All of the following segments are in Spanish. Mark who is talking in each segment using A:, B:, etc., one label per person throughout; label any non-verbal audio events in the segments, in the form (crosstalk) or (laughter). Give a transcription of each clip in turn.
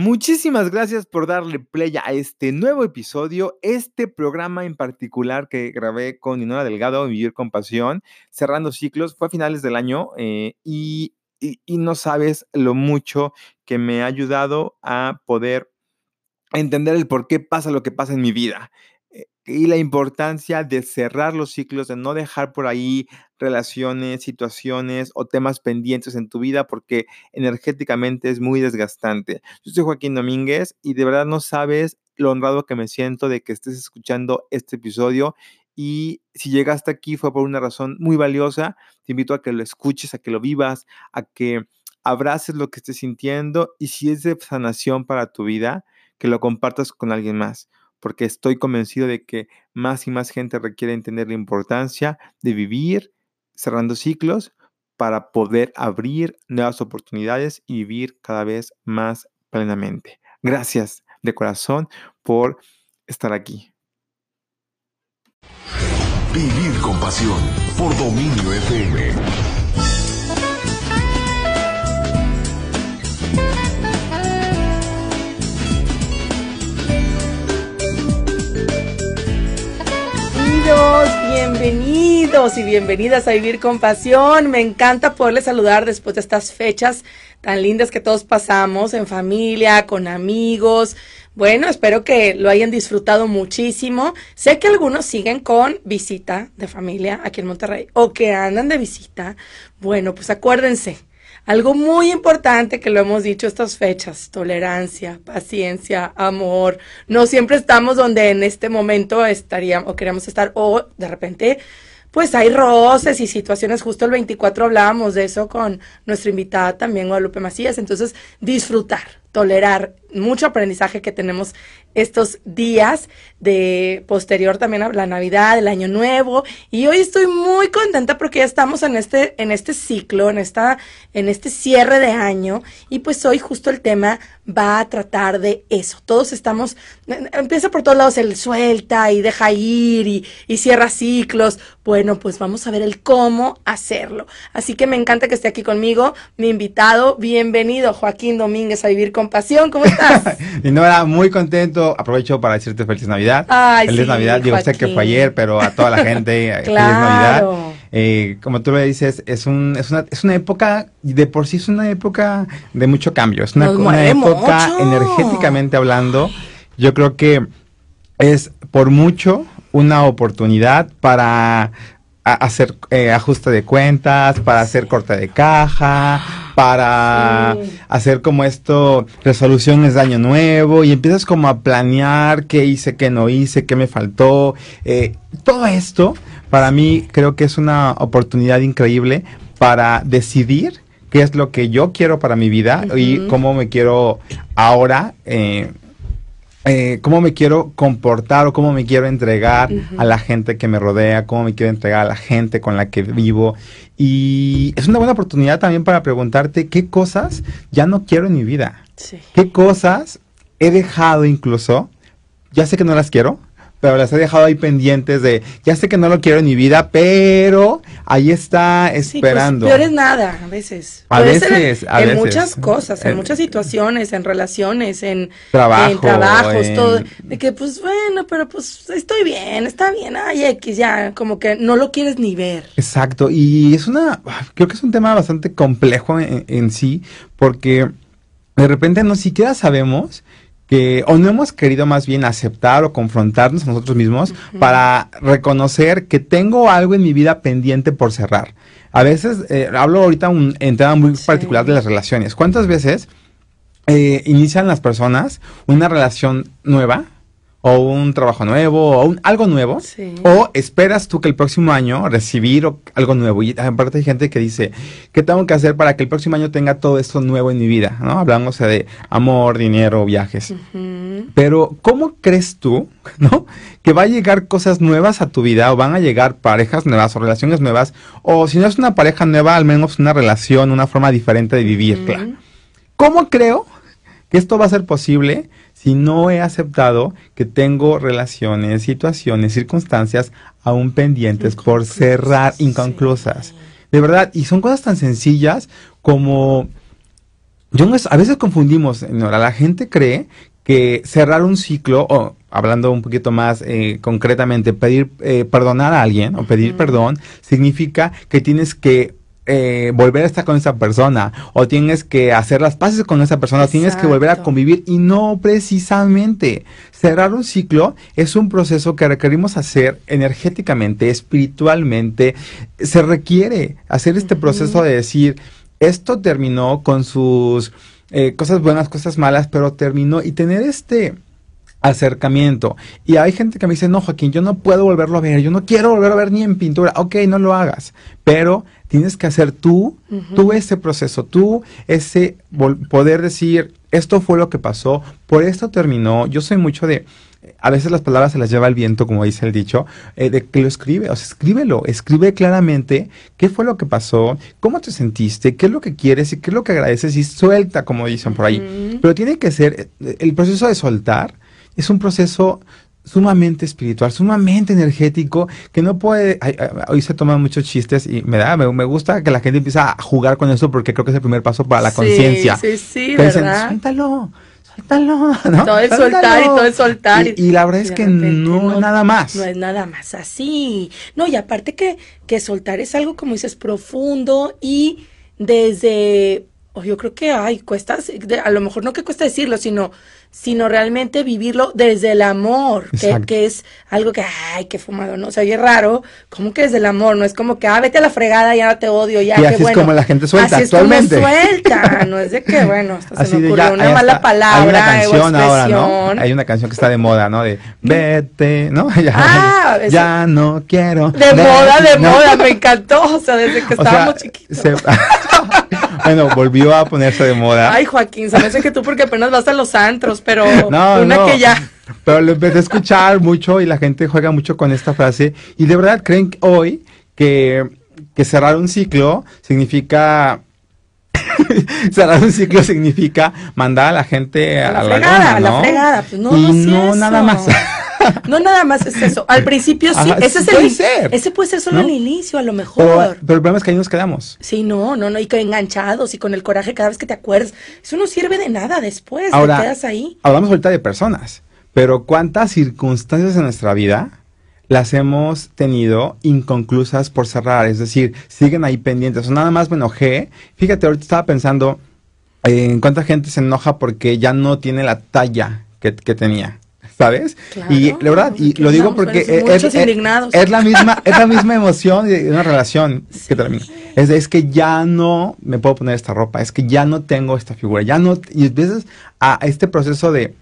A: Muchísimas gracias por darle play a este nuevo episodio, este programa en particular que grabé con Inora Delgado, Vivir con Pasión, cerrando ciclos, fue a finales del año eh, y, y no sabes lo mucho que me ha ayudado a poder entender el por qué pasa lo que pasa en mi vida y la importancia de cerrar los ciclos, de no dejar por ahí relaciones, situaciones o temas pendientes en tu vida porque energéticamente es muy desgastante. Yo soy Joaquín Domínguez y de verdad no sabes lo honrado que me siento de que estés escuchando este episodio y si llegaste aquí fue por una razón muy valiosa. Te invito a que lo escuches, a que lo vivas, a que abraces lo que estés sintiendo y si es de sanación para tu vida, que lo compartas con alguien más porque estoy convencido de que más y más gente requiere entender la importancia de vivir cerrando ciclos para poder abrir nuevas oportunidades y vivir cada vez más plenamente. Gracias de corazón por estar aquí.
B: Vivir con pasión por dominio FM.
C: Bienvenidos y bienvenidas a Vivir con Pasión. Me encanta poderles saludar después de estas fechas tan lindas que todos pasamos en familia, con amigos. Bueno, espero que lo hayan disfrutado muchísimo. Sé que algunos siguen con visita de familia aquí en Monterrey o que andan de visita. Bueno, pues acuérdense, algo muy importante que lo hemos dicho estas fechas, tolerancia, paciencia, amor. No siempre estamos donde en este momento estaríamos o queremos estar o de repente pues hay roces y situaciones. Justo el 24 hablábamos de eso con nuestra invitada también, Guadalupe Macías. Entonces, disfrutar, tolerar mucho aprendizaje que tenemos estos días de posterior también a la Navidad, el Año Nuevo y hoy estoy muy contenta porque ya estamos en este en este ciclo, en esta en este cierre de año y pues hoy justo el tema va a tratar de eso. Todos estamos empieza por todos lados el suelta y deja ir y, cierra ciclos. Bueno, pues vamos a ver el cómo hacerlo. Así que me encanta que esté aquí conmigo mi invitado, bienvenido Joaquín Domínguez a vivir con pasión. ¿Cómo (laughs)
A: y no era muy contento. Aprovecho para decirte feliz Navidad. Feliz Navidad. Digo, sé que fue ayer, pero a toda la gente, (laughs) feliz Navidad. Eh, como tú lo dices, es, un, es, una, es una época, de por sí es una época de mucho cambio. Es una, época energéticamente hablando. Yo creo que es por mucho una oportunidad para hacer eh, ajuste de cuentas, para hacer corte de caja, para hacer como esto, resoluciones de año nuevo, y empiezas como a planear qué hice, qué no hice, qué me faltó. Eh, todo esto, para mí, creo que es una oportunidad increíble para decidir qué es lo que yo quiero para mi vida y cómo me quiero ahora eh, eh, cómo me quiero comportar o cómo me quiero entregar a la gente que me rodea, cómo me quiero entregar a la gente con la que vivo. Y es una buena oportunidad también para preguntarte qué cosas ya no quiero en mi vida. ¿Qué cosas he dejado incluso? Ya sé que no las quiero, pero las he dejado ahí pendientes de, ya sé que no lo quiero en mi vida, pero ahí está pues, esperando.
C: Sí, peor es nada, a veces.
A: A veces,
C: en, en muchas cosas, en, muchas situaciones, en relaciones, en, Trabajo, trabajos, todo. De que, pues, bueno, pero pues estoy bien, está bien, ay, X, ya, como que no lo quieres ni ver.
A: Exacto, y es una, creo que es un tema bastante complejo en sí, porque de repente no siquiera sabemos que o no hemos querido más bien aceptar o confrontarnos a nosotros mismos para reconocer que tengo algo en mi vida pendiente por cerrar. A veces, eh, hablo ahorita un, en tema muy particular de las relaciones. ¿Cuántas veces eh, inician las personas una relación nueva? O un trabajo nuevo o un, algo nuevo o esperas tú que el próximo año recibir algo nuevo. Y aparte hay gente que dice qué tengo que hacer para que el próximo año tenga todo esto nuevo en mi vida no hablamos de amor dinero viajes. Pero cómo crees tú (laughs) no que va a llegar cosas nuevas a tu vida o van a llegar parejas nuevas o relaciones nuevas o si no es una pareja nueva al menos una relación una forma diferente de vivirla cómo creo que esto va a ser posible si no he aceptado que tengo relaciones, situaciones, circunstancias aún pendientes por cerrar, inconclusas. De verdad, y son cosas tan sencillas como yo a veces confundimos, Nora, la gente cree que cerrar un ciclo, o hablando un poquito más eh, concretamente, pedir eh, perdonar a alguien o pedir perdón, significa que tienes que eh, volver a estar con esa persona o tienes que hacer las paces con esa persona o tienes que volver a convivir y no precisamente. Cerrar un ciclo es un proceso que requerimos hacer energéticamente, espiritualmente, se requiere hacer este proceso de decir esto terminó con sus eh, cosas buenas, cosas malas, pero terminó y tener este acercamiento. Y hay gente que me dice, no, Joaquín, yo no puedo volverlo a ver, yo no quiero volverlo a ver ni en pintura. Ok, no lo hagas, pero tienes que hacer tú, tú ese proceso, tú ese poder decir, esto fue lo que pasó, por esto terminó. Yo soy mucho de, a veces las palabras se las lleva el viento, como dice el dicho, eh, de que lo escribe, o sea, escríbelo, escribe claramente qué fue lo que pasó, cómo te sentiste, qué es lo que quieres y qué es lo que agradeces y suelta, como dicen por ahí. Pero tiene que ser, eh, el proceso de soltar es un proceso sumamente espiritual, sumamente energético, que no puede, hoy se toman muchos chistes y me da, me, gusta que la gente empiece a jugar con eso porque creo que es el primer paso para la conciencia.
C: Sí, sí, ¿verdad?
A: suéltalo, suéltalo, (laughs) ¿no?
C: Todo es soltar y todo es soltar.
A: Y, la verdad es que no, es nada más.
C: No es nada más así. No, y aparte que, que soltar es algo, como dices, profundo y desde, yo creo que, ay, cuesta, a lo mejor no que cuesta decirlo, sino sino realmente vivirlo desde el amor, que, que, es algo que, ay, qué fumado, ¿no? O sea, es raro, como que desde el amor, no es como que, ah, vete a la fregada, ya no te odio, ya,
A: y así es como la gente suelta
C: así
A: actualmente.
C: es como suelta, (laughs) no es de que, bueno, hasta se me ocurrió una mala palabra, hay una
A: canción ahora, ¿no? Hay una canción que está de moda, ¿no? De, vete, ¿no? (laughs) Ya, ah, ya no quiero.
C: De moda, de moda, me encantó, o sea, desde que (laughs) estábamos chiquitos.
A: Bueno, volvió a ponerse de moda.
C: Ay, Joaquín, hace que tú porque apenas vas a los antros, pero una que ya.
A: Pero lo empecé a escuchar mucho y la gente juega mucho con esta frase. Y de verdad creen hoy que, que cerrar un ciclo significa (laughs) cerrar un ciclo significa mandar a la gente a, la,
C: fregada, ¿no? A la fregada, pues no, y no,
A: nada más.
C: No nada más es eso. Al principio sí, ese es el ser, ese puede ser solo el inicio, a lo mejor.
A: Pero, el problema es que ahí nos quedamos.
C: Sí, no, no, no, y que enganchados y con el coraje cada vez que te acuerdas. Eso no sirve de nada después, Ahora, te quedas ahí.
A: Hablamos ahorita de personas, pero ¿cuántas circunstancias en nuestra vida las hemos tenido inconclusas por cerrar? Es decir, siguen ahí pendientes. O nada más me enojé. Fíjate, ahorita estaba pensando en cuánta gente se enoja porque ya no tiene la talla que tenía. ¿Sabes? y la verdad, y lo digo porque es, la misma, es la misma (laughs) emoción de una relación que termina. Es, es que ya no me puedo poner esta ropa, es que ya no tengo esta figura, ya no, y empiezas a, este proceso de,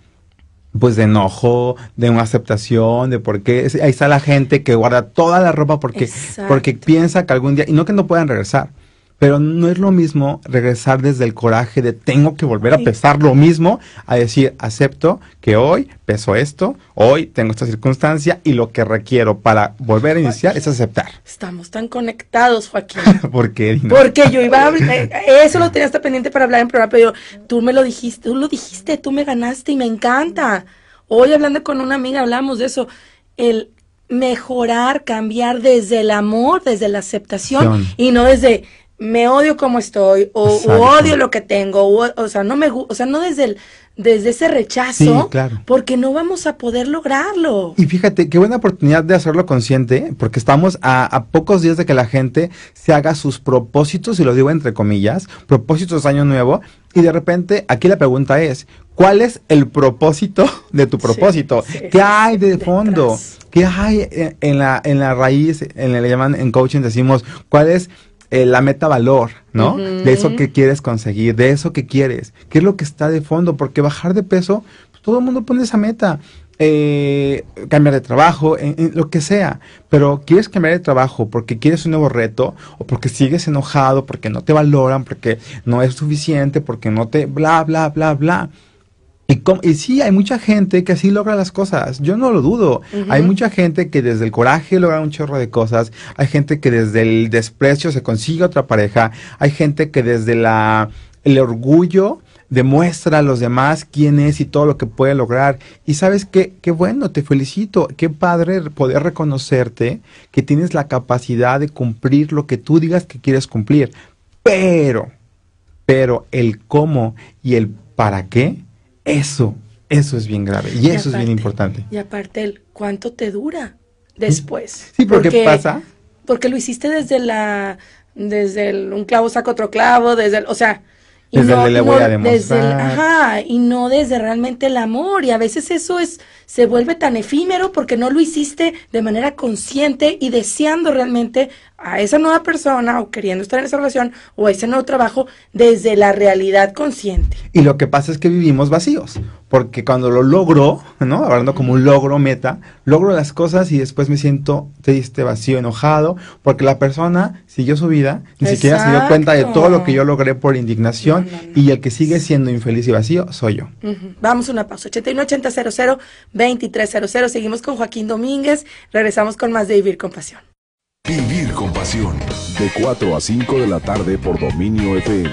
A: pues de enojo, de una aceptación, de por qué, ahí está la gente que guarda toda la ropa porque, porque piensa que algún día, y no que no puedan regresar, pero no es lo mismo regresar desde el coraje de tengo que volver a pesar lo mismo, a decir, acepto que hoy peso esto, hoy tengo esta circunstancia y lo que requiero para volver a iniciar es aceptar.
C: Estamos tan conectados, Joaquín. (laughs)
A: ¿Por qué?
C: Porque yo iba a (laughs) eh, eso lo tenía hasta pendiente para hablar en programa, pero tú me lo dijiste, tú lo dijiste, tú me ganaste y me encanta. Hoy hablando con una amiga hablamos de eso, el mejorar, cambiar desde el amor, desde la aceptación y no desde me odio como estoy o, odio lo que tengo o, o, sea no me o sea no desde el desde ese rechazo claro. porque no vamos a poder lograrlo
A: y fíjate qué buena oportunidad de hacerlo consciente porque estamos a, a pocos días de que la gente se haga sus propósitos y lo digo entre comillas propósitos de año nuevo y de repente aquí la pregunta es ¿Cuál es el propósito de tu propósito? ¿Qué hay de fondo? ¿Qué hay en la, en la raíz? En le llaman en coaching decimos, ¿cuál es eh, la meta valor, ¿no? De eso que quieres conseguir, de eso que quieres, qué es lo que está de fondo, porque bajar de peso, pues, todo el mundo pone esa meta. Eh, cambiar de trabajo, en, lo que sea, pero quieres cambiar de trabajo porque quieres un nuevo reto o porque sigues enojado, porque no te valoran, porque no es suficiente, porque no te bla, bla, bla, bla. Y, y, sí, hay mucha gente que así logra las cosas. Yo no lo dudo. Hay mucha gente que desde el coraje logra un chorro de cosas. Hay gente que desde el desprecio se consigue otra pareja. Hay gente que desde la, el orgullo demuestra a los demás quién es y todo lo que puede lograr. Y sabes qué, qué bueno, te felicito. Qué padre poder reconocerte que tienes la capacidad de cumplir lo que tú digas que quieres cumplir. Pero pero el cómo y el para qué, eso, eso es bien grave y, eso es bien importante.
C: Y aparte el cuánto te dura después.
A: Sí, porque, ¿qué pasa.
C: Porque lo hiciste desde la, desde el, un clavo saca otro clavo, desde el, o sea,
A: y desde no, le voy a demostrar.
C: ajá, y no desde realmente el amor. Y a veces eso es, se vuelve tan efímero porque no lo hiciste de manera consciente y deseando realmente a esa nueva persona o queriendo estar en esa relación o a ese nuevo trabajo desde la realidad consciente.
A: Y lo que pasa es que vivimos vacíos, porque cuando lo logro, ¿no? Hablando como un logro meta, logro las cosas y después me siento triste, vacío, enojado, porque la persona siguió su vida, ni siquiera se dio cuenta de todo lo que yo logré por indignación y el que sigue siendo infeliz y vacío soy yo.
C: Vamos a una pausa. 8180 2300 Seguimos con Joaquín Domínguez. Regresamos con más de Vivir con Pasión.
B: Vivir con pasión. De 4 a 5 de la tarde por Dominio FM.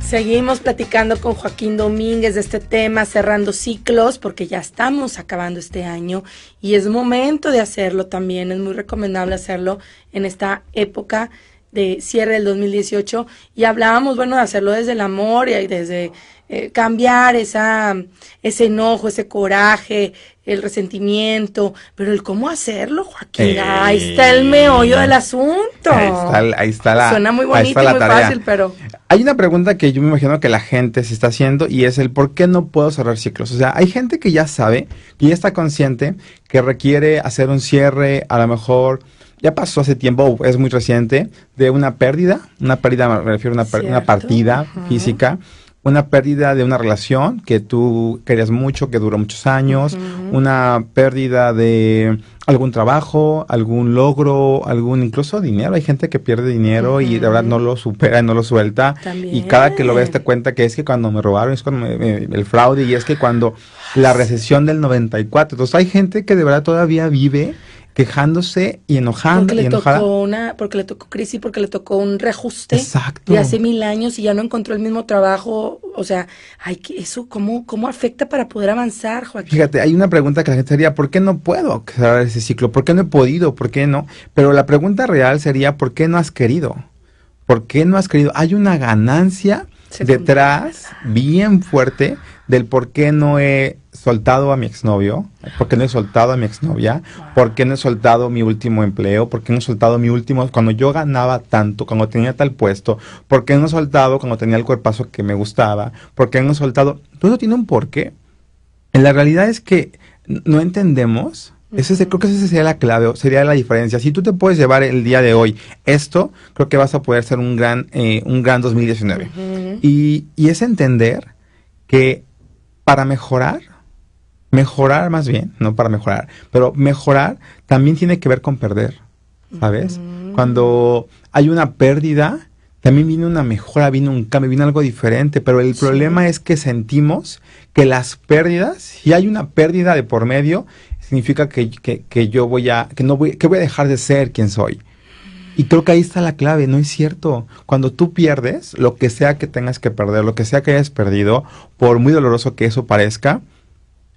C: Seguimos platicando con Joaquín Domínguez de este tema, cerrando ciclos, porque ya estamos acabando este año y es momento de hacerlo también. Es muy recomendable hacerlo en esta época de cierre del 2018 y hablábamos, bueno, de hacerlo desde el amor y desde eh, cambiar esa, ese enojo, ese coraje, el resentimiento, pero el cómo hacerlo, Joaquín, ahí está el meollo del asunto.
A: Ahí está, la
C: Suena muy bonito y muy fácil, pero...
A: Hay una pregunta que yo me imagino que la gente se está haciendo y es el por qué no puedo cerrar ciclos. O sea, hay gente que ya sabe, que ya está consciente que requiere hacer un cierre, a lo mejor ya pasó hace tiempo, es muy reciente, de una pérdida, una pérdida, me refiero a una, una partida física una pérdida de una relación que tú querías mucho, que duró muchos años, una pérdida de algún trabajo, algún logro, algún incluso dinero. Hay gente que pierde dinero y de verdad no lo supera y no lo suelta. Y cada que lo ves te cuenta que es que cuando me robaron, es cuando el fraude y es que cuando la recesión del 94. Entonces hay gente que de verdad todavía vive quejándose y enojando
C: porque
A: le
C: tocó una porque le tocó crisis porque le tocó un reajuste Exacto. de hace mil años y ya no encontró el mismo trabajo o sea hay que eso cómo cómo afecta para poder avanzar Joaquín
A: fíjate hay una pregunta que la gente sería ¿por qué no puedo cerrar ese ciclo? ¿por qué no he podido? ¿por qué no? pero la pregunta real sería ¿por qué no has querido? ¿por qué no has querido? hay una ganancia detrás bien fuerte del por qué no he soltado a mi exnovio, por qué no he soltado a mi exnovia, por qué no he soltado mi último empleo, por qué no he soltado mi último, cuando yo ganaba tanto, cuando tenía tal puesto, por qué no he soltado cuando tenía el cuerpazo que me gustaba, por qué no he soltado, todo eso tiene un porqué. La realidad es que no entendemos ese, creo que esa sería la clave, sería la diferencia. Si tú te puedes llevar el día de hoy esto, creo que vas a poder ser un gran, eh, un gran 2019. y, y es entender que para mejorar, mejorar más bien, no para mejorar, pero mejorar también tiene que ver con perder, ¿sabes? Cuando hay una pérdida, también viene una mejora, viene un cambio, viene algo diferente, pero el problema es que sentimos que las pérdidas, si hay una pérdida de por medio, significa que, que, yo voy a, que no voy, que voy a dejar de ser quien soy. Y creo que ahí está la clave, no es cierto. Cuando tú pierdes, lo que sea que tengas que perder, lo que sea que hayas perdido, por muy doloroso que eso parezca,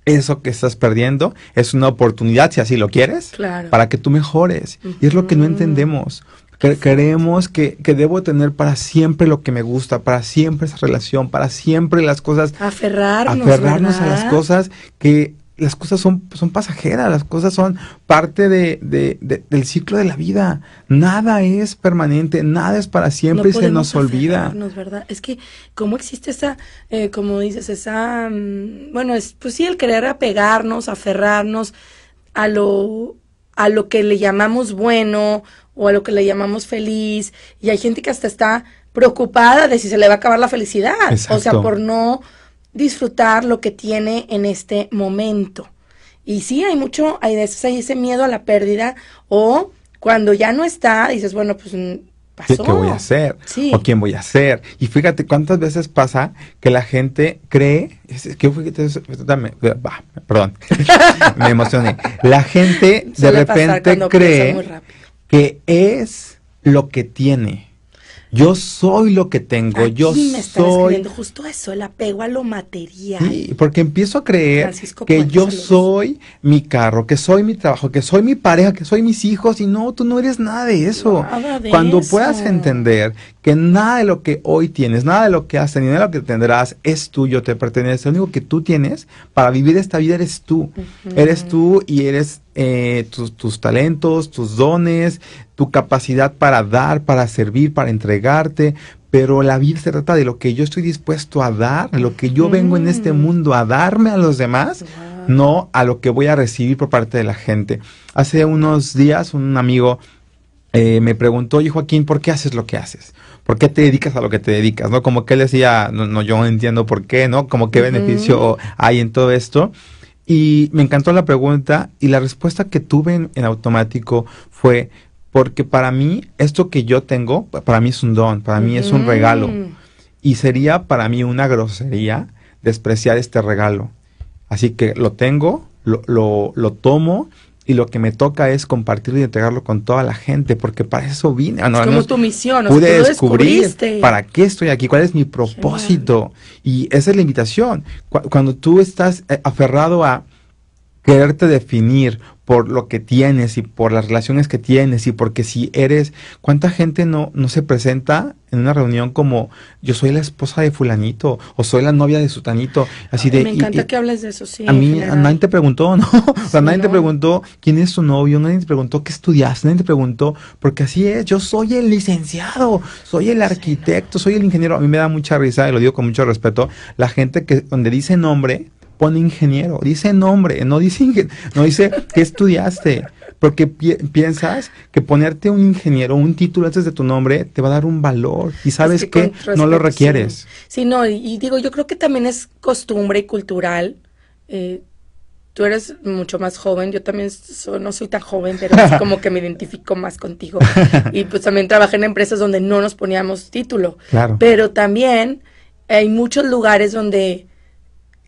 A: eso que estás perdiendo es una oportunidad, si así lo quieres, para que tú mejores. Y es lo que no entendemos. Creemos que, que, debo tener para siempre lo que me gusta, para siempre esa relación, para siempre las cosas.
C: Aferrarnos.
A: Aferrarnos a las cosas que las cosas son, son pasajeras, las cosas son parte de, del ciclo de la vida. Nada es permanente, nada es para siempre y se nos olvida.
C: ¿verdad? Es que, ¿cómo existe esa, eh, como dices, esa, mm, bueno, es, pues sí, el querer apegarnos, aferrarnos a lo, a lo que le llamamos bueno o a lo que le llamamos feliz. Y hay gente que hasta está preocupada de si se le va a acabar la felicidad. O sea, por no disfrutar lo que tiene en este momento. Y sí, hay mucho, hay, hay ese miedo a la pérdida o cuando ya no está, dices, bueno, pues pasó.
A: ¿Qué, voy a hacer? ¿O quién voy a ser? Y fíjate cuántas veces pasa que la gente cree, que perdón, (laughs) me emocioné. La gente de repente cree que es lo que tiene Yo soy lo que tengo, yo me soy.
C: justo eso, el apego a lo material.
A: Sí, porque empiezo a creer que yo soy mi carro, que soy mi trabajo, que soy mi pareja, que soy mis hijos, y no, tú no eres nada de eso. Cuando puedas entender que nada de lo que hoy tienes, nada de lo que has tenido, nada de lo que tendrás es tuyo, te pertenece. Lo único que tú tienes para vivir esta vida eres tú. Eres tú y eres eh, tus, tus talentos, tus dones, tu capacidad para dar, para servir, para entregarte, pero la vida se trata de lo que yo estoy dispuesto a dar, de lo que yo vengo en este mundo a darme a los demás, no a lo que voy a recibir por parte de la gente. Hace unos días un amigo eh, me preguntó, oye Joaquín, ¿por qué haces lo que haces? ¿Por qué te dedicas a lo que te dedicas? ¿No? Como que él decía, no, no yo no entiendo por qué, ¿no? Como qué beneficio hay en todo esto. Y me encantó la pregunta y la respuesta que tuve en automático fue, porque para mí esto que yo tengo, para mí es un don, para mí es un regalo. Y sería para mí una grosería despreciar este regalo. Así que lo tengo, lo, lo, lo tomo y lo que me toca es compartirlo y entregarlo con toda la gente, porque para eso vine.
C: es como tu misión,
A: pude descubrir para qué estoy aquí, cuál es mi propósito. Y esa es la invitación. cuando tú estás eh, aferrado a quererte definir por lo que tienes y por las relaciones que tienes y porque si eres, ¿cuánta gente no, no se presenta en una reunión como yo soy la esposa de fulanito o soy la novia de sutanito? Así de,
C: me encanta que hables de eso, sí.
A: A mí nadie te preguntó, (laughs) ¿no? o sea, nadie te preguntó quién es tu novio, nadie te preguntó qué estudias, nadie te preguntó, porque así es, yo soy el licenciado, soy el arquitecto, soy el ingeniero. A mí me da mucha risa y lo digo con mucho respeto, la gente que donde dice nombre, pone ingeniero, dice nombre, no dice, no dice que estudiaste, porque piensas que ponerte un ingeniero, un título antes de tu nombre, te va a dar un valor y sabes que, no lo requieres.
C: Sí, no, y, digo, yo creo que también es costumbre y cultural. Eh, tú eres mucho más joven, yo también no soy tan joven, pero es como que me (laughs) identifico más contigo. Y pues también trabajé en empresas donde no nos poníamos título.
A: Claro.
C: Pero también hay muchos lugares donde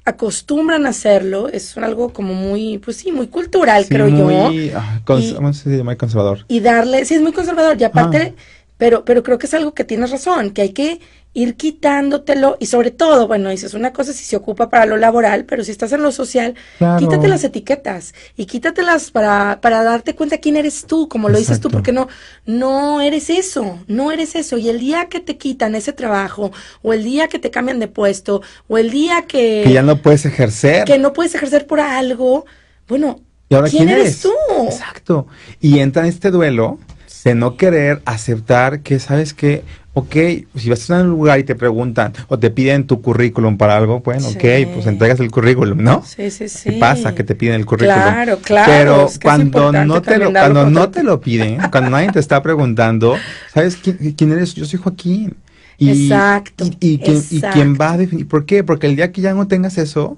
C: acostumbran a hacerlo, es algo como muy, pues sí, muy cultural, creo yo.
A: Ah, y, muy conservador.
C: Y darle, sí, es muy conservador, y aparte, ah. Pero, pero creo que es algo que tienes razón, que hay que ir quitándotelo y sobre todo, bueno, dices una cosa si se ocupa para lo laboral, pero si estás en lo social, quítate las etiquetas y quítatelas para, para darte cuenta quién eres tú, como lo dices tú, porque no, no eres eso, no eres eso. Y el día que te quitan ese trabajo, o el día que te cambian de puesto, o el día que...
A: Que ya no puedes ejercer.
C: Que no puedes ejercer por algo, bueno, ¿quién, eres tú?
A: Exacto. Y entra en este duelo de no querer aceptar que, ¿sabes qué? ok, si vas a un lugar y te preguntan o te piden tu currículum para algo, bueno, ok, pues entregas el currículum, ¿no?
C: Sí, sí, sí.
A: ¿Qué pasa que te piden el currículum?
C: Claro, claro.
A: Pero cuando no te lo, cuando no te lo piden, (laughs) cuando nadie te está preguntando, ¿sabes quién, eres? Yo soy Joaquín.
C: Y, exacto.
A: Y, quién, va a definir, ¿por qué? Porque el día que ya no tengas eso,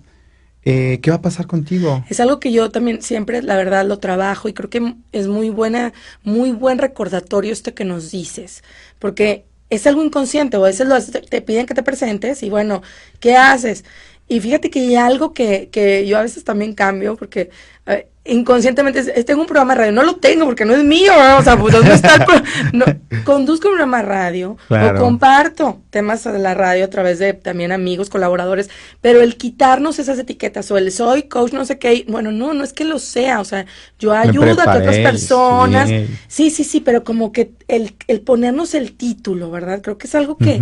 A: eh, ¿qué va a pasar contigo?
C: Es algo que yo también siempre, la verdad, lo trabajo y creo que es muy buena, muy buen recordatorio esto que nos dices, porque es algo inconsciente, o a veces lo, te piden que te presentes y bueno, ¿qué haces? Y fíjate que hay algo que, que yo a veces también cambio, porque inconscientemente tengo un programa de radio, no lo tengo porque no es mío, o sea, pues ¿dónde está no, (laughs) conduzco un programa de radio o comparto temas de la radio a través de también amigos, colaboradores, pero el quitarnos esas etiquetas o el soy coach no sé qué, bueno, no, no es que lo sea, o sea, yo ayudo a otras personas, sí. sí, sí, pero como que el, el ponernos el título, ¿verdad? Creo que es algo que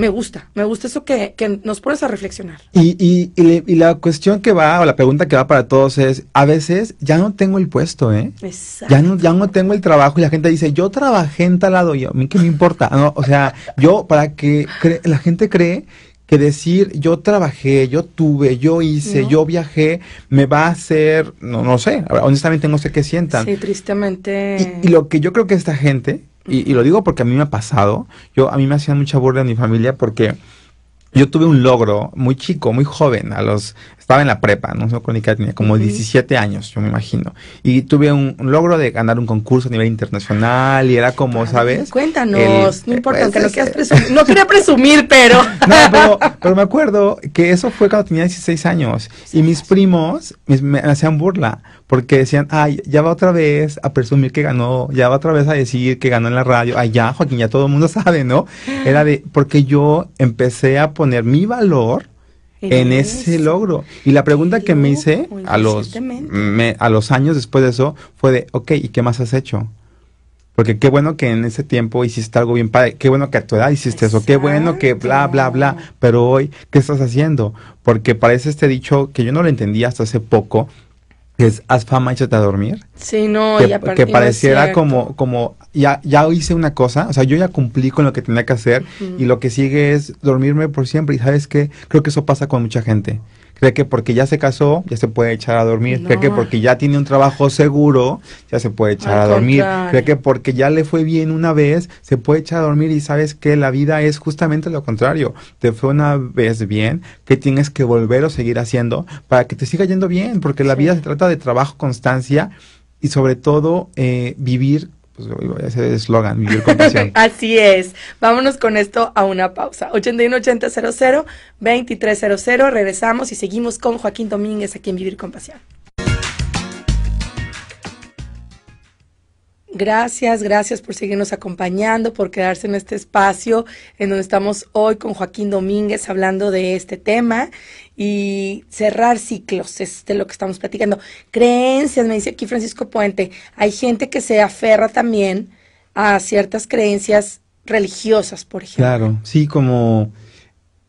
C: me gusta, me gusta eso que, que nos pones a reflexionar.
A: Y, y, y, y la cuestión que va, o la pregunta que va para todos es, a veces ya no tengo el puesto, ¿eh? Exacto. Ya no, ya no tengo el trabajo y la gente dice, yo trabajé en tal lado, y a mí qué me importa, no, o sea, yo para que la gente cree que decir yo trabajé, yo tuve, yo hice, yo viajé, me va a hacer, no, no sé, honestamente no sé qué sientan.
C: Sí, tristemente.
A: Y, lo que yo creo que esta gente, y, y, lo digo porque a mí me ha pasado, yo a mí me hacían mucha burla en mi familia porque yo tuve un logro muy chico, muy joven, a los estaba en la prepa, no sé cuánto tenía, como 17 años, yo me imagino. Y tuve un, logro de ganar un concurso a nivel internacional y era como, ¿sabes?
C: Cuéntanos, no importa, aunque no quieras presumir. No quería presumir, pero... (laughs)
A: no, pero, me acuerdo que eso fue cuando tenía 16 años y mis primos me, hacían burla porque decían, ay, ya va otra vez a presumir que ganó, ya va otra vez a decir que ganó en la radio, ay, ya, Joaquín, ya todo el mundo (laughs) sabe, ¿no? Era de, porque yo empecé a poner mi valor en ese logro. Y la pregunta que me hice a los, a los años después de eso fue de, ok, ¿y qué más has hecho? Porque qué bueno que en ese tiempo hiciste algo bien padre, qué bueno que a tu edad hiciste eso, qué bueno que bla, bla, bla, pero hoy, ¿qué estás haciendo? Porque parece este dicho que yo no lo entendía hasta hace poco, que es haz fama, échate a dormir.
C: Sí, no,
A: que, que pareciera como, como ya, ya hice una cosa, o sea, yo ya cumplí con lo que tenía que hacer y lo que sigue es dormirme por siempre. Y sabes qué, creo que eso pasa con mucha gente cree que porque ya se casó, ya se puede echar a dormir, cree que porque ya tiene un trabajo seguro, ya se puede echar a dormir, cree que porque ya le fue bien una vez, se puede echar a dormir y sabes que la vida es justamente lo contrario, te fue una vez bien, que tienes que volver o seguir haciendo para que te siga yendo bien, porque la vida se trata de trabajo, constancia y sobre todo eh, vivir pues ese eslogan, vivir con pasión. (laughs)
C: Así es. Vámonos con esto a una pausa. 818000 2300 regresamos y seguimos con Joaquín Domínguez aquí en Vivir con Pasión. Gracias, gracias por seguirnos acompañando, por quedarse en este espacio en donde estamos hoy con Joaquín Domínguez hablando de este tema y cerrar ciclos, es de lo que estamos platicando. Creencias, me dice aquí Francisco Puente, hay gente que se aferra también a ciertas creencias religiosas, por ejemplo.
A: Claro, sí, como...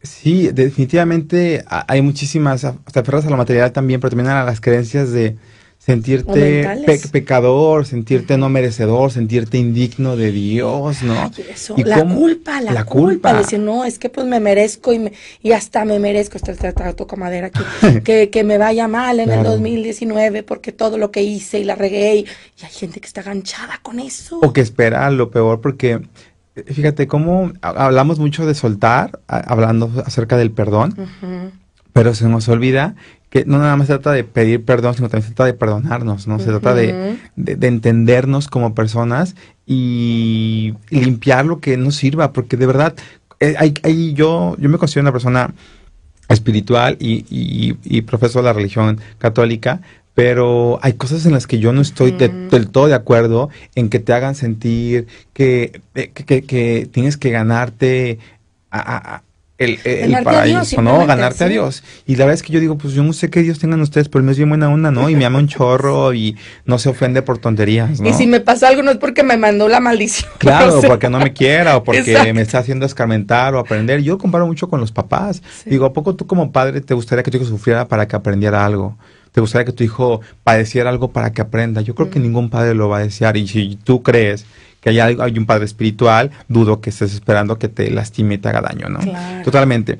A: Sí, definitivamente hay muchísimas, te aferras a la material también, pero también a las creencias de sentirte pecador, sentirte no merecedor, sentirte indigno de Dios, ¿no?
C: eso, la culpa, la, culpa, decir, no, es que pues me merezco y, me, y hasta me merezco, esto toca madera aquí, (laughs) que, que me vaya mal en el 2019 porque todo lo que hice y la regué y, hay gente que está ganchada con eso.
A: O que espera lo peor porque fíjate cómo hablamos mucho de soltar, hablando acerca del perdón, pero se nos olvida que no nada más se trata de pedir perdón, sino también se trata de perdonarnos, ¿no? Se trata de, de, entendernos como personas y limpiar lo que nos sirva, porque de verdad, eh, hay, hay, yo, yo me considero una persona espiritual y, y, profesor de la religión católica, pero hay cosas en las que yo no estoy del todo de acuerdo en que te hagan sentir que, eh, que, que, tienes que ganarte a, el, paraíso, ¿no? Ganarte a Dios. Y la verdad es que yo digo, pues yo no sé qué Dios tengan ustedes, pero me es bien buena onda, ¿no? Y me ama un chorro y no se ofende por tonterías, ¿no?
C: Y si me pasa algo no es porque me mandó la maldición. (laughs)
A: Claro, porque no me quiera o porque me está haciendo escarmentar o aprender. Yo comparo mucho con los papás. Digo, ¿a poco tú como padre te gustaría que tu hijo sufriera para que aprendiera algo? ¿Te gustaría que tu hijo padeciera algo para que aprenda? Yo creo que ningún padre lo va a desear. Y si tú crees que hay, hay un padre espiritual, dudo que estés esperando que te lastime y te haga daño, ¿no? Totalmente.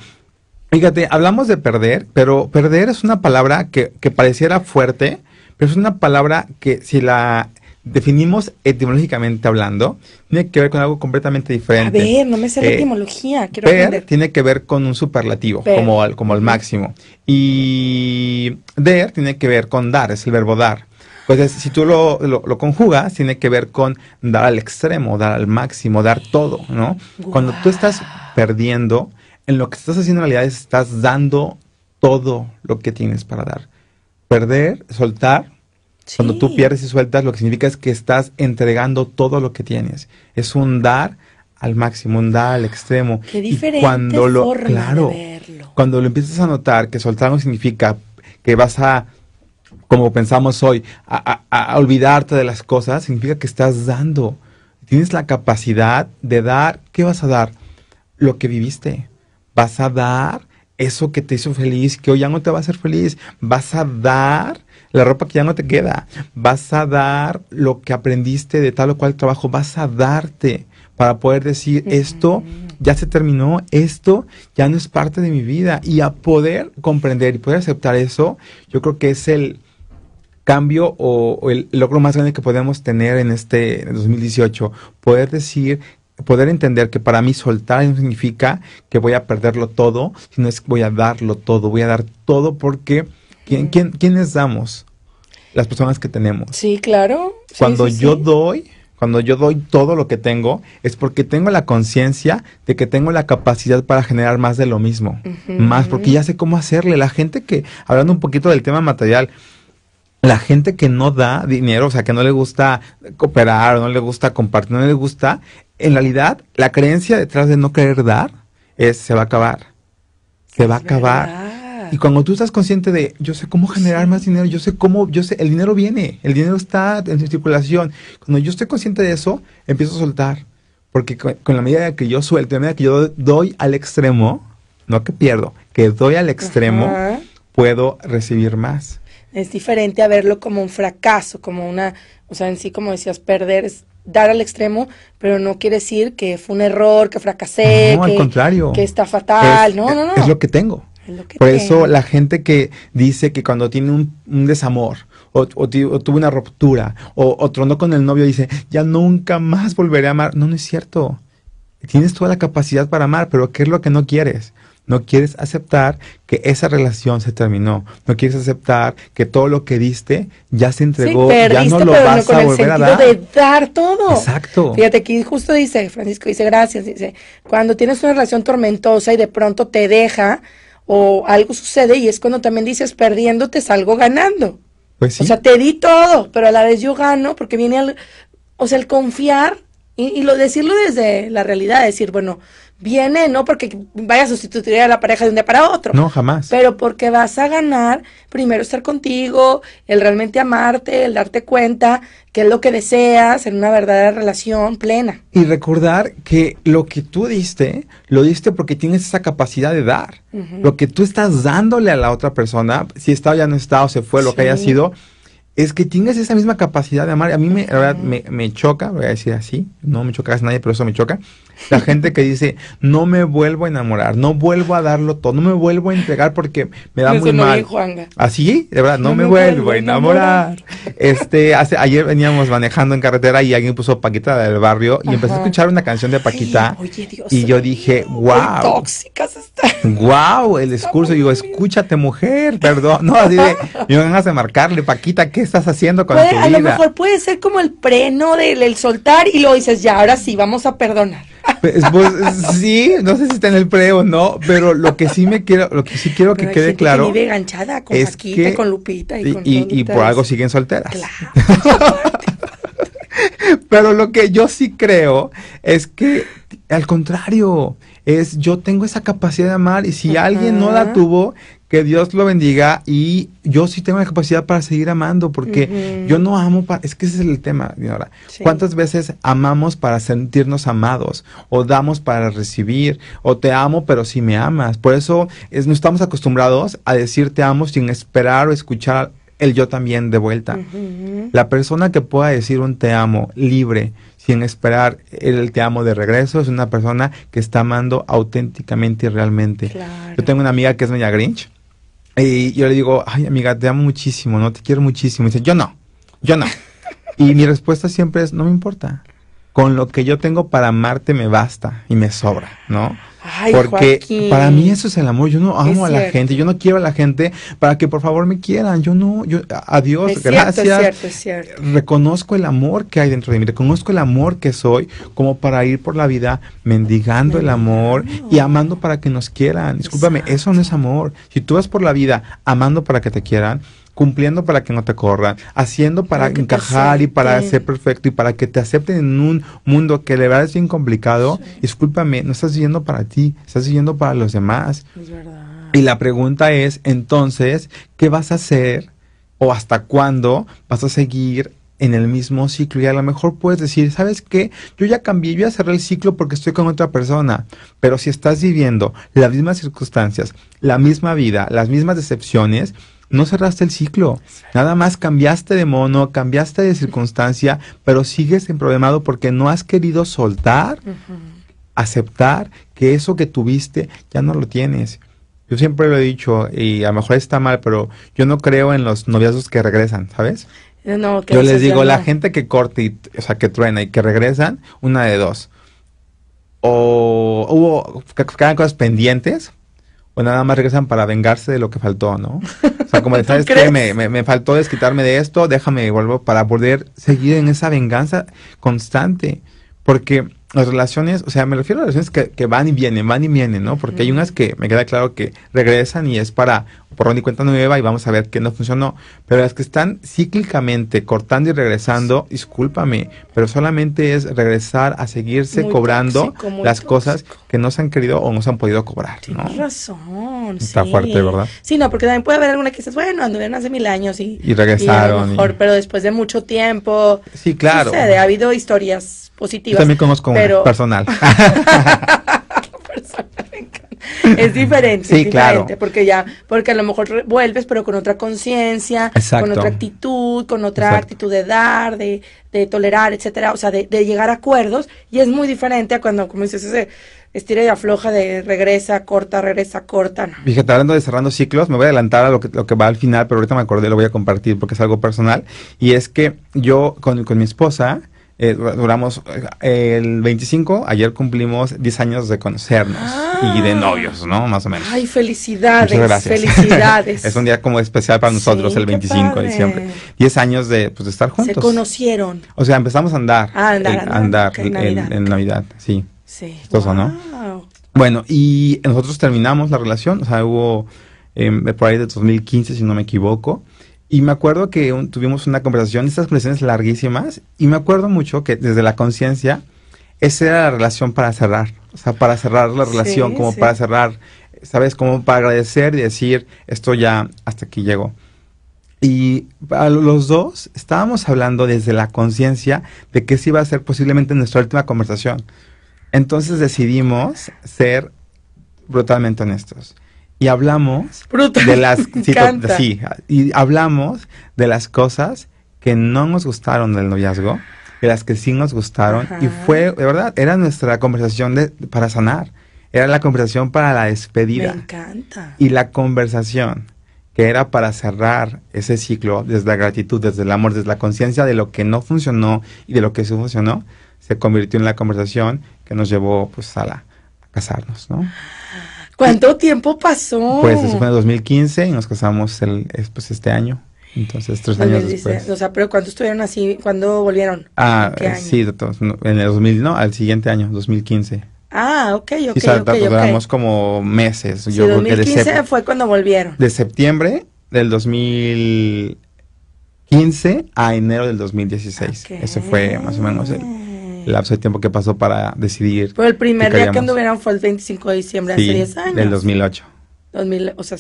A: Fíjate, hablamos de perder, pero perder es una palabra que, que pareciera fuerte, pero es una palabra que si la definimos etimológicamente hablando, tiene que ver con algo completamente diferente.
C: A ver, no me sé la eh, etimología, quiero
A: per tiene que ver con un superlativo, como, como el máximo. Y der tiene que ver con dar, es el verbo dar. Pues si tú lo, lo, conjugas, tiene que ver con dar al extremo, dar al máximo, dar todo, ¿no? Cuando tú estás perdiendo, en lo que estás haciendo en realidad es estás dando todo lo que tienes para dar. Perder, soltar, cuando tú pierdes y sueltas, lo que significa es que estás entregando todo lo que tienes. Es un dar al máximo, un dar al extremo.
C: Qué diferente cuando lo, claro,
A: Cuando lo empiezas a notar que soltar no significa que vas a como pensamos hoy, a, olvidarte de las cosas, significa que estás dando. Tienes la capacidad de dar. ¿Qué vas a dar? Lo que viviste. Vas a dar eso que te hizo feliz, que hoy ya no te va a hacer feliz. Vas a dar la ropa que ya no te queda. Vas a dar lo que aprendiste de tal o cual trabajo. Vas a darte para poder decir, esto ya se terminó, esto ya no es parte de mi vida. Y a poder comprender y poder aceptar eso, yo creo que es el cambio o, el logro más grande que podemos tener en este 2018, poder decir poder entender que para mí soltar no significa que voy a perderlo todo, sino es que voy a darlo todo, voy a dar todo porque ¿quién, quién, ¿quiénes damos? Las personas que tenemos.
C: Sí, claro.
A: Cuando yo doy, cuando yo doy todo lo que tengo, es porque tengo la conciencia de que tengo la capacidad para generar más de lo mismo. Más, porque ya sé cómo hacerle. La gente que, hablando un poquito del tema material, la gente que no da dinero, o sea, que no le gusta cooperar, no le gusta compartir, no le gusta, en realidad la creencia detrás de no querer dar es se va a acabar. Se va a acabar. Y cuando tú estás consciente de, yo sé cómo generar más dinero, yo sé cómo, yo sé, el dinero viene, el dinero está en circulación. Cuando yo estoy consciente de eso, empiezo a soltar. Porque con, la medida que yo suelto, la medida que yo doy al extremo, no que pierdo, que doy al extremo, puedo recibir más.
C: Es diferente a verlo como un fracaso, como una, o sea, en sí, como decías, perder es dar al extremo, pero no quiere decir que fue un error, que fracasé,
A: no,
C: que,
A: al contrario.
C: que está fatal, no, no, no.
A: Es lo que tengo. Por eso la gente que dice que cuando tiene un, desamor o, o, tuvo una ruptura o, o tronó con el novio dice, ya nunca más volveré a amar. No, no es cierto. Tienes toda la capacidad para amar, pero ¿qué es lo que no quieres? No quieres aceptar que esa relación se terminó. No quieres aceptar que todo lo que diste ya se entregó, ya no lo vas a volver a dar.
C: de dar todo.
A: Exacto.
C: Fíjate aquí justo dice Francisco dice gracias dice cuando tienes una relación tormentosa y de pronto te deja o algo sucede y es cuando también dices perdiéndote salgo ganando.
A: Pues sí.
C: O sea, te di todo, pero a la vez yo gano porque viene al, o sea, el confiar y, y, lo decirlo desde la realidad, decir, bueno, viene no porque vaya a sustituir a la pareja de un día para otro.
A: No, jamás.
C: Pero porque vas a ganar primero estar contigo, el realmente amarte, el darte cuenta que es lo que deseas en una verdadera relación plena.
A: Y recordar que lo que tú diste, lo diste porque tienes esa capacidad de dar. Lo que tú estás dándole a la otra persona, si está o ya no está o se fue, lo que haya sido, es que tienes esa misma capacidad de amar. A mí me, la verdad, me, me, choca, voy a decir así, no me choca a nadie, pero eso me choca. La gente que dice, no me vuelvo a enamorar, no vuelvo a darlo todo, no me vuelvo a entregar porque me da muy mal. Así, de verdad, no, me, vuelvo a enamorar. Este, hace, ayer veníamos manejando en carretera y alguien puso Paquita del barrio y empecé a escuchar una canción de Paquita y yo dije, wow.
C: tóxicas
A: están. Wow, el discurso, digo, escúchate mujer, perdón, no, así de, me van a marcarle, Paquita, ¿qué estás haciendo con tu vida?
C: A lo mejor puede ser como el preno del soltar y lo dices, ya, ahora sí, vamos a perdonar.
A: Pues, sí, no sé si está en el pre o no, pero lo que sí me quiero, lo que sí quiero que quede claro
C: que enganchada con es que, con Lupita y, con
A: y, y por algo siguen solteras. Claro. (laughs) pero lo que yo sí creo es que al contrario, es yo tengo esa capacidad de amar y si alguien no la tuvo, que Dios lo bendiga y yo sí tengo la capacidad para seguir amando porque yo no amo para, es que ese es el tema, señora. ¿Cuántas veces amamos para sentirnos amados o damos para recibir o te amo pero si me amas? Por eso es, no estamos acostumbrados a decir te amo sin esperar o escuchar el yo también de vuelta. La persona que pueda decir un te amo libre, sin esperar el te amo de regreso, es una persona que está amando auténticamente y realmente. Yo tengo una amiga que es media Grinch y yo le digo, ay amiga, te amo muchísimo, no te quiero muchísimo. Y dice, yo no, yo no. (laughs) y mi respuesta siempre es, no me importa. Con lo que yo tengo para amarte me basta y me sobra, ¿no? Porque para mí eso es el amor. Yo no amo a la gente, yo no quiero a la gente para que por favor me quieran. Yo no, yo, adiós, gracias. Reconozco el amor que hay dentro de mí, reconozco el amor que soy como para ir por la vida mendigando el amor y amando para que nos quieran. Discúlpame, eso no es amor. Si tú vas por la vida amando para que te quieran, cumpliendo para que no te corran, haciendo para, encajar y para ser perfecto y para que te acepten en un mundo que de verdad es bien complicado, discúlpame, no estás viviendo para ti, estás viviendo para los demás.
C: Es verdad.
A: Y la pregunta es, entonces, ¿qué vas a hacer o hasta cuándo vas a seguir en el mismo ciclo y a lo mejor puedes decir, ¿sabes qué? Yo ya cambié, yo ya cerré el ciclo porque estoy con otra persona, pero si estás viviendo las mismas circunstancias, la misma vida, las mismas decepciones, no cerraste el ciclo. Nada más cambiaste de mono, cambiaste de circunstancia, pero sigues problemado porque no has querido soltar, aceptar que eso que tuviste ya no lo tienes. Yo siempre lo he dicho, y a lo mejor está mal, pero yo no creo en los noviazgos que regresan, ¿sabes?
C: No,
A: yo les digo, la gente que corta, y, o sea, que truena y que regresan, una de dos. O hubo, quedan cosas pendientes, o nada más regresan para vengarse de lo que faltó, ¿no? O sea, como (laughs) ¿sabes qué? Me, me, me, faltó desquitarme de esto, déjame, vuelvo para poder seguir en esa venganza constante. Porque las relaciones, o sea, me refiero a relaciones que, que van y vienen, van y vienen, ¿no? Porque hay unas que me queda claro que regresan y es para borrón y cuenta nueva y vamos a ver qué no funcionó. Pero las que están cíclicamente cortando y regresando, discúlpame, pero solamente es regresar a seguirse cobrando las cosas que no se han querido o no se han podido cobrar.
C: Tienes razón.
A: Está fuerte, ¿verdad?
C: Sí, no, porque también puede haber alguna que dices, bueno, anduvieron hace mil años y,
A: y regresaron.
C: mejor, pero después de mucho tiempo.
A: Sí, claro.
C: ha habido historias positivas.
A: Yo también conozco pero... personal. (laughs) (laughs)
C: es diferente, sí, claro. porque ya, porque a lo mejor vuelves, pero con otra conciencia, con otra actitud, con otra actitud de dar, de, de tolerar, etcétera, o sea, de, de, llegar a acuerdos, y es muy diferente a cuando, como dices, ese estira y afloja de regresa, corta, regresa, corta. No.
A: Fíjate, hablando de cerrando ciclos, me voy a adelantar a lo que, lo que va al final, pero ahorita me acordé, lo voy a compartir porque es algo personal, y es que yo con, con mi esposa, eh, duramos eh, el 25, ayer cumplimos 10 años de conocernos y de ah. novios, ¿no? Más o menos.
C: Ay, felicidades, felicidades. (laughs)
A: es un día como especial para nosotros el 25 de diciembre. 10 años de, pues, de estar juntos.
C: Se conocieron.
A: O sea, empezamos a andar.
C: Ah, andar,
A: andar, en, Navidad. sí. Sí. ¿no? Bueno, y nosotros terminamos la relación, o sea, hubo eh, por ahí de 2015, si no me equivoco. Y me acuerdo que tuvimos una conversación, estas conversaciones larguísimas, y me acuerdo mucho que desde la conciencia, esa era la relación para cerrar. O sea, para cerrar la relación, como para cerrar, ¿sabes? Como para agradecer y decir, esto ya hasta aquí llegó. Y a los dos estábamos hablando desde la conciencia de que sí iba a ser posiblemente nuestra última conversación. Entonces decidimos ser brutalmente honestos y hablamos de las (laughs) sí, y hablamos de las cosas que no nos gustaron del noviazgo, de las que sí nos gustaron y fue de verdad era nuestra conversación de, para sanar, era la conversación para la despedida.
C: Me encanta.
A: Y la conversación que era para cerrar ese ciclo desde la gratitud, desde el amor, desde la conciencia de lo que no funcionó y de lo que sí funcionó, se convirtió en la conversación que nos llevó pues a, la, a casarnos, ¿no?
C: ¿Cuánto tiempo pasó?
A: Pues eso fue en 2015 y nos casamos el, pues, este año. Entonces, tres años después.
C: O sea, pero ¿cuánto estuvieron así? ¿Cuándo volvieron?
A: Ah, sí, en el 2000, no, al siguiente año, 2015.
C: Ah, ok, ok,
A: sí,
C: ok,
A: duramos como meses.
C: Sí, yo 2015 fue cuando volvieron.
A: De septiembre del 2015 a enero del 2016. Ese fue más o menos el el lapso de tiempo que pasó para decidir.
C: Pero el primer día que anduvieron fue el 25 de diciembre, hace 10 años.
A: del 2008.
C: 2000, o sea,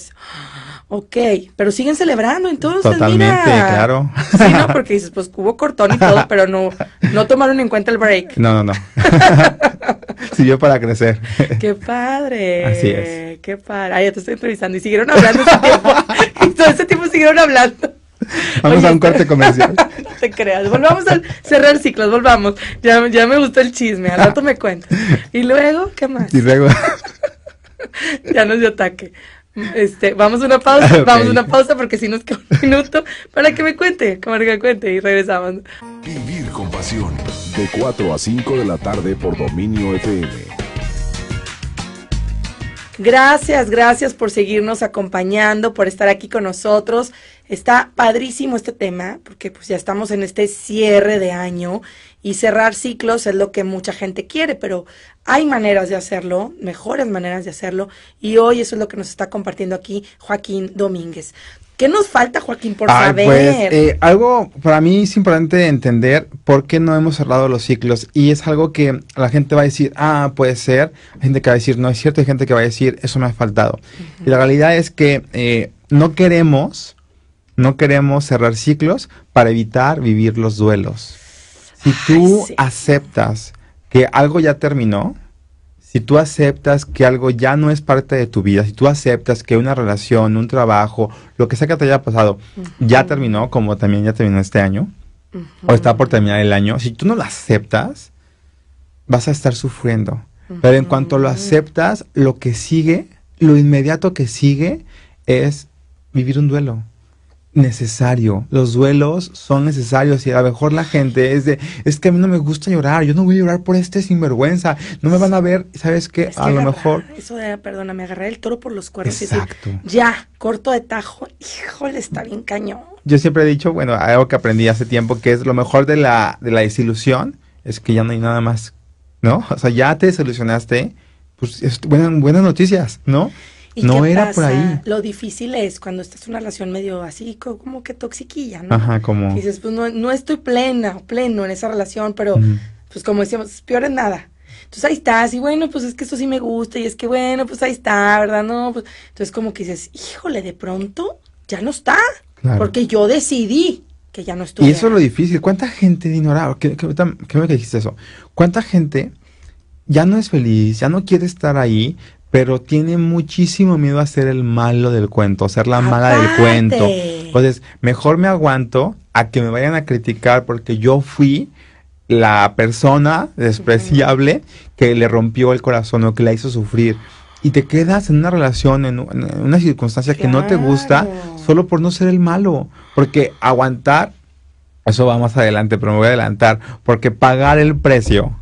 C: ok, pero siguen celebrando entonces,
A: Totalmente, claro.
C: Sí, no, (laughs) porque dices, pues hubo cortón y todo, (laughs) pero no, no tomaron en cuenta el break.
A: No, no, no. (laughs) Siguió para crecer.
C: Qué padre.
A: Así es.
C: Qué padre. Ay, ya te estoy entrevistando y siguieron hablando ese tiempo. y todo ese tiempo siguieron hablando.
A: Vamos a un corte (laughs) comercial.
C: no te creas. Volvamos a cerrar ciclos, volvamos. Ya, ya me gustó el chisme, al rato me cuentas. (laughs) Y luego, ¿qué más?
A: Y luego. (laughs)
C: ya nos dio ataque. Este, vamos a una pausa, vamos a una pausa porque si nos queda un minuto para que me cuente, que me cuente y regresamos.
B: Vivir con pasión, de 4 a 5 de la tarde por Dominio FM.
C: Gracias, gracias por seguirnos acompañando, por estar aquí con nosotros. Está padrísimo este tema porque pues ya estamos en este cierre de año y cerrar ciclos es lo que mucha gente quiere, pero hay maneras de hacerlo, mejores maneras de hacerlo y hoy eso es lo que nos está compartiendo aquí Joaquín Domínguez. ¿Qué nos falta, Joaquín, por saber?
A: Pues, eh, algo para mí es importante entender por qué no hemos cerrado los ciclos. Y es algo que la gente va a decir, ah, puede ser. Hay gente que va a decir, no es cierto. Hay gente que va a decir, eso me ha faltado. Y la realidad es que eh, no queremos no queremos cerrar ciclos para evitar vivir los duelos. Si tú aceptas que algo ya terminó, si tú aceptas que algo ya no es parte de tu vida, si tú aceptas que una relación, un trabajo, lo que sea que te haya pasado, ya terminó, como también ya terminó este año, o está por terminar el año, si tú no lo aceptas, vas a estar sufriendo. Pero en cuanto lo aceptas, lo que sigue, lo inmediato que sigue es vivir un duelo necesario. Los duelos son necesarios y a lo mejor la gente es de, es que a mí no me gusta llorar, yo no voy a llorar por este sinvergüenza, no me van a ver, ¿sabes qué? a lo mejor...
C: Eso de, perdona, me agarré el toro por los cuernos
A: Exacto.
C: ya, corto de tajo, híjole, está bien cañón.
A: Yo siempre he dicho, bueno, algo que aprendí hace tiempo, que es lo mejor de la, de la desilusión, es que ya no hay nada más, ¿no? O sea, ya te desilusionaste, pues buenas, buenas noticias, ¿no? No era por ahí.
C: Lo difícil es cuando estás en una relación medio así, como que toxiquilla, ¿no?
A: Ajá, como.
C: Y dices, pues no, no estoy plena, pleno en esa relación, pero pues como decíamos, peor en nada. Entonces ahí estás, y bueno, pues es que esto sí me gusta, y es que bueno, pues ahí está, ¿verdad? No, pues. Entonces como que dices, híjole, de pronto ya no está. Porque yo decidí que ya no estuviera.
A: Y eso es lo difícil. ¿Cuánta gente, que, que, que dijiste eso? ¿Cuánta gente ya no es feliz, ya no quiere estar ahí, pero tiene muchísimo miedo a ser el malo del cuento, a ser la mala del cuento. Entonces, mejor me aguanto a que me vayan a criticar porque yo fui la persona despreciable que le rompió el corazón o que la hizo sufrir. Y te quedas en una relación, en, una circunstancia que no te gusta, solo por no ser el malo. Porque aguantar, eso va más adelante, pero me voy a adelantar, porque pagar el precio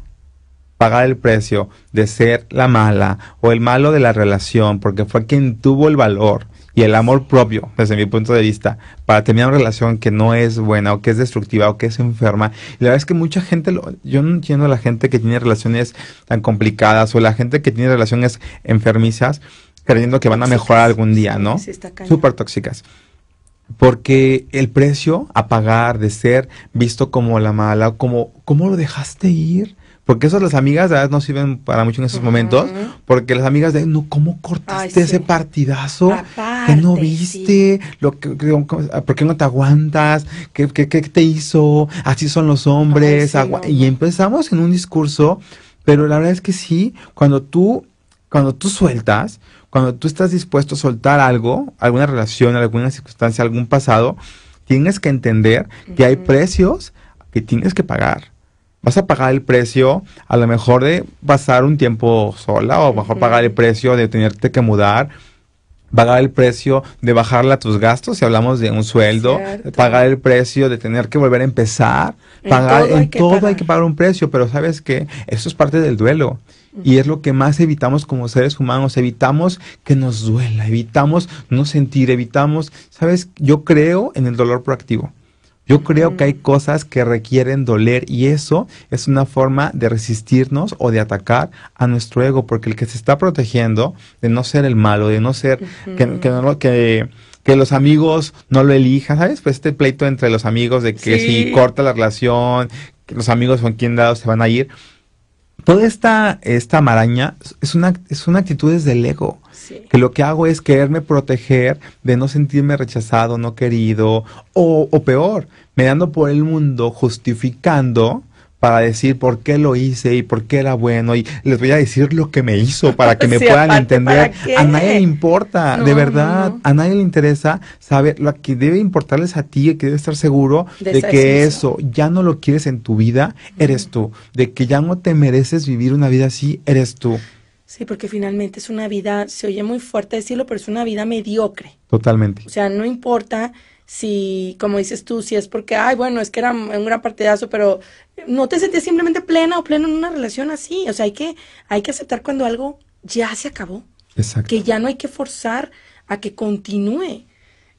A: pagar el precio de ser la mala o el malo de la relación, porque fue quien tuvo el valor y el amor propio, desde mi punto de vista, para terminar una relación que no es buena o que es destructiva o que es enferma. Y la verdad es que mucha gente, lo, yo no entiendo a la gente que tiene relaciones tan complicadas o la gente que tiene relaciones enfermizas creyendo que van a mejorar algún día, ¿no? Súper tóxicas. Porque el precio a pagar de ser visto como la mala, como, ¿cómo lo dejaste ir? Porque eso las amigas ¿verdad? no sirven para mucho en esos momentos, porque las amigas de, no, ¿cómo cortaste ese partidazo? que no viste? Lo que, ¿Por qué no te aguantas? ¿Qué, qué, te hizo? Así son los hombres. y empezamos en un discurso, pero la verdad es que sí, cuando tú, cuando tú sueltas, cuando tú estás dispuesto a soltar algo, alguna relación, alguna circunstancia, algún pasado, tienes que entender que hay precios que tienes que pagar vas a pagar el precio a lo mejor de pasar un tiempo sola o mejor pagar el precio de tenerte que mudar pagar el precio de bajarle a tus gastos si hablamos de un sueldo pagar el precio de tener que volver a empezar pagar en todo, hay, que pagar un precio pero sabes que eso es parte del duelo. Y es lo que más evitamos como seres humanos evitamos que nos duela evitamos no sentir evitamos sabes yo creo en el dolor proactivo yo creo que hay cosas que requieren doler y eso es una forma de resistirnos o de atacar a nuestro ego, porque el que se está protegiendo de no ser el malo, de no ser, que, que, no, que, que los amigos no lo elijan, ¿sabes? Pues este pleito entre los amigos de que si corta la relación, que los amigos con quien dados se van a ir. Toda esta, esta maraña es una, es una actitud desde el ego. Que lo que hago es quererme proteger de no sentirme rechazado, no querido, o, o peor, me dando por el mundo justificando para decir por qué lo hice y por qué era bueno y les voy a decir lo que me hizo para que (laughs) me puedan entender. A nadie le importa, de verdad, a nadie le interesa saber lo que debe importarles a ti, que debe estar seguro de, que eso ya no lo quieres en tu vida, eres tú, de que ya no te mereces vivir una vida así, eres tú.
C: Sí, porque finalmente es una vida, se oye muy fuerte decirlo, pero es una vida mediocre.
A: Totalmente.
C: O sea, no importa si, como dices tú, si es porque, ay, bueno, es que era un gran partidazo, pero no te sentías simplemente plena o pleno en una relación así. O sea, hay que, hay que aceptar cuando algo ya se acabó.
A: Exacto.
C: Que ya no hay que forzar a que continúe.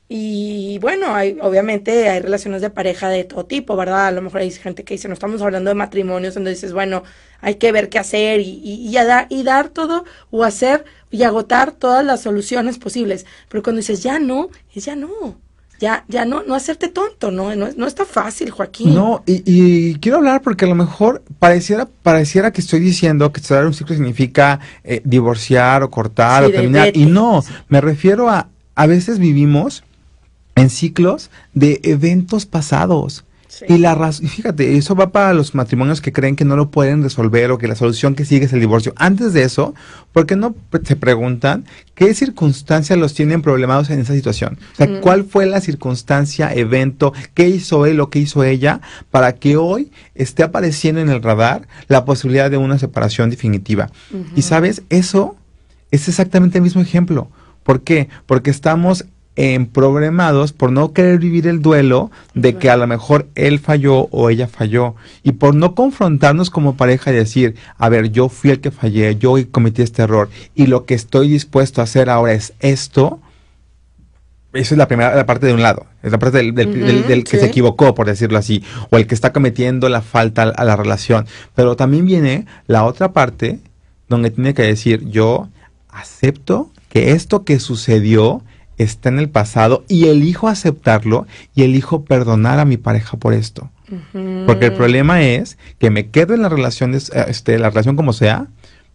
C: Y bueno, hay, obviamente hay relaciones de pareja de todo tipo, ¿verdad? A lo mejor hay gente que dice, no estamos hablando de matrimonios, donde dices, bueno, hay que ver qué hacer y, y, dar, y dar todo o hacer y agotar todas las soluciones posibles. Pero cuando dices, ya no, es ya no. Ya, ya no, no hacerte tonto, ¿no? No, no está fácil, Joaquín.
A: No, y, y, quiero hablar porque a lo mejor pareciera, pareciera que estoy diciendo que cerrar un ciclo significa eh, divorciar o cortar o terminar. y no, me refiero a, a veces vivimos en ciclos de eventos pasados. Y la razón, fíjate, eso va para los matrimonios que creen que no lo pueden resolver o que la solución que sigue es el divorcio. Antes de eso, ¿por qué no se preguntan qué circunstancias los tienen problemados en esa situación? O sea, ¿cuál fue la circunstancia, evento, qué hizo él o qué hizo ella para que hoy esté apareciendo en el radar la posibilidad de una separación definitiva? Y sabes, eso es exactamente el mismo ejemplo. ¿Por qué? Porque estamos en programados por no querer vivir el duelo de que a lo mejor él falló o ella falló y por no confrontarnos como pareja y decir, a ver, yo fui el que fallé, yo cometí este error y lo que estoy dispuesto a hacer ahora es esto. Esa es la primera parte de un lado, es la parte del, que se equivocó, por decirlo así, o el que está cometiendo la falta a la relación. Pero también viene la otra parte donde tiene que decir, yo acepto que esto que sucedió está en el pasado y elijo aceptarlo y elijo perdonar a mi pareja por esto. Porque el problema es que me quedo en la relación, este, la relación como sea,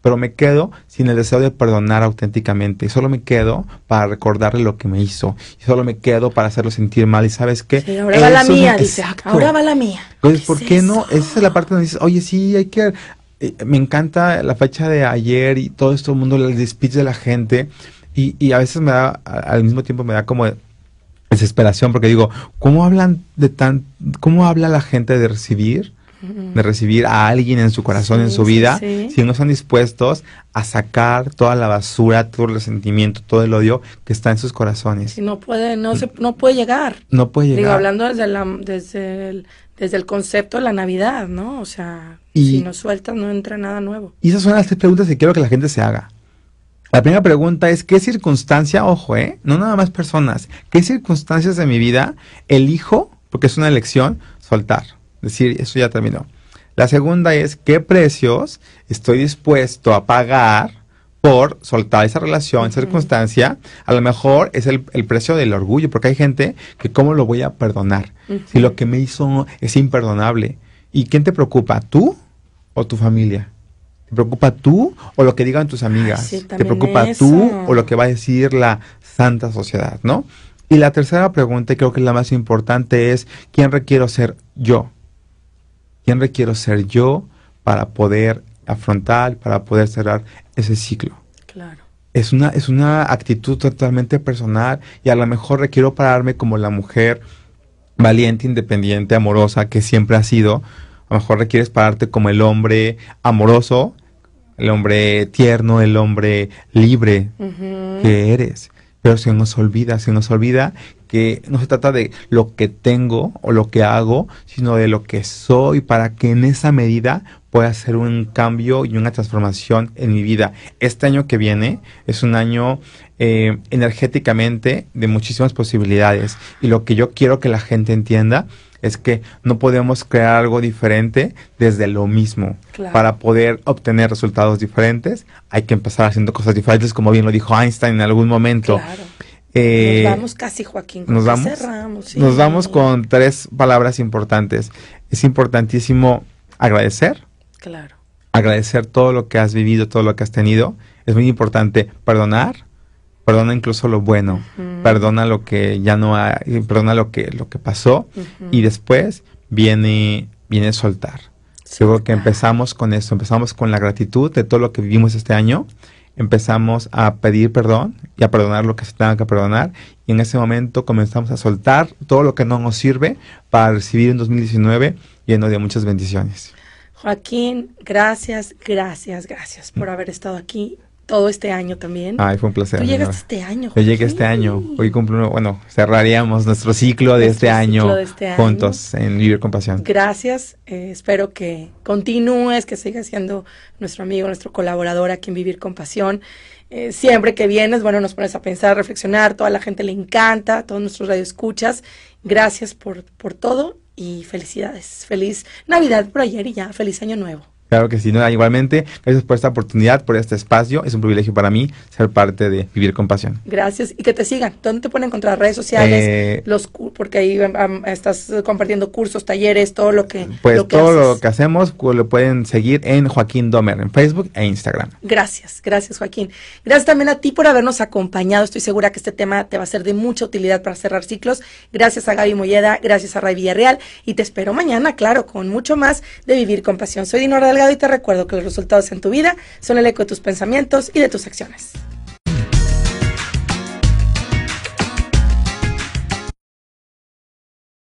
A: pero me quedo sin el deseo de perdonar auténticamente. Y solo me quedo para recordarle lo que me hizo. Y solo me quedo para hacerlo sentir mal. Y sabes qué?
C: ahora va la mía, dice. Ahora va la mía.
A: Entonces, ¿por qué no? Esa es la parte donde dices, oye, sí, hay que... Eh, me encanta la fecha de ayer y todo esto, el mundo, el speech de la gente. Y, y a veces me da, al mismo tiempo me da como desesperación porque digo, ¿cómo hablan de tan, cómo habla la gente de recibir? de recibir a alguien en su corazón, en su vida, si no están dispuestos a sacar toda la basura, todo el resentimiento, todo el odio que está en sus corazones.
C: Si no puede, no se, no puede llegar.
A: No puede llegar.
C: Digo, hablando desde, la, desde, el, desde el concepto de la Navidad, ¿no? O sea, si no sueltas no entra nada nuevo.
A: Y esas son las tres preguntas que quiero que la gente se haga. La primera pregunta es, ¿qué circunstancia, ojo, eh, no nada más personas, qué circunstancias de mi vida elijo, porque es una elección, soltar? decir, eso ya terminó. La segunda es qué precios estoy dispuesto a pagar por soltar esa relación, esa circunstancia. A lo mejor es el, precio del orgullo, porque hay gente que cómo lo voy a perdonar si lo que me hizo es imperdonable. ¿Y quién te preocupa? ¿Tú o tu familia? ¿Te preocupa tú o lo que digan tus amigas? ¿Te preocupa tú o lo que va a decir la santa sociedad? ¿No? Y la tercera pregunta, y creo que es la más importante, es ¿quién requiero ser yo? ¿Quién requiero ser yo para poder afrontar, para poder cerrar ese ciclo?
C: Claro.
A: Es una, es una actitud totalmente personal y a lo mejor requiero pararme como la mujer valiente, independiente, amorosa que siempre ha sido. A lo mejor requieres pararte como el hombre amoroso, el hombre tierno, el hombre libre que eres. Pero se nos olvida, se nos olvida que no se trata de lo que tengo o lo que hago, sino de lo que soy para que en esa medida pueda hacer un cambio y una transformación en mi vida. Este año que viene es un año eh, energéticamente de muchísimas posibilidades y lo que yo quiero que la gente entienda es que no podemos crear algo diferente desde lo mismo. Para poder obtener resultados diferentes hay que empezar haciendo cosas diferentes, como bien lo dijo Einstein en algún momento.
C: Claro eh, nos vamos casi, Joaquín.
A: Nos vamos, nos vamos con tres palabras importantes. Es importantísimo agradecer.
C: Claro.
A: Agradecer todo lo que has vivido, todo lo que has tenido. Es muy importante perdonar. Perdona incluso lo bueno. Perdona lo que ya no hay. Perdona lo que, lo que pasó. Y después viene, viene soltar. Seguro que empezamos con eso. Empezamos con la gratitud de todo lo que vivimos este año empezamos a pedir perdón y a perdonar lo que se tenga que perdonar. Y en ese momento comenzamos a soltar todo lo que no nos sirve para recibir en 2019 lleno de muchas bendiciones.
C: Joaquín, gracias, gracias, gracias por haber estado aquí todo este año también.
A: Ay, fue un placer.
C: Tú llegaste este año.
A: Yo llegué este año. Hoy cumplo, bueno, cerraríamos nuestro ciclo de, este, año este juntos en Vivir con Pasión.
C: Gracias. Eh, espero que continúes, que sigas siendo nuestro amigo, nuestro colaborador aquí en Vivir con Pasión. Eh, siempre que vienes, bueno, nos pones a pensar, a reflexionar. Toda la gente le encanta, todos nuestros radioescuchas. Gracias por, por todo y felicidades. Feliz Navidad por ayer y ya. Feliz Año Nuevo.
A: Claro que sí, no, igualmente, gracias por esta oportunidad, por este espacio. Es un privilegio para mí ser parte de Vivir con Pasión.
C: Gracias. Y que te sigan. ¿Dónde te pueden encontrar? Redes sociales, eh, los porque ahí estás compartiendo cursos, talleres, todo lo que
A: Pues todo lo que hacemos lo pueden seguir en Joaquín Domer, en Facebook e Instagram.
C: Gracias, gracias Joaquín. Gracias también a ti por habernos acompañado. Estoy segura que este tema te va a ser de mucha utilidad para cerrar ciclos. Gracias a Gaby Molleda, gracias a Ray Villarreal y te espero mañana, claro, con mucho más de Vivir con Pasión. Soy Dinora y te recuerdo que los resultados en tu vida son el eco de tus pensamientos y de tus acciones.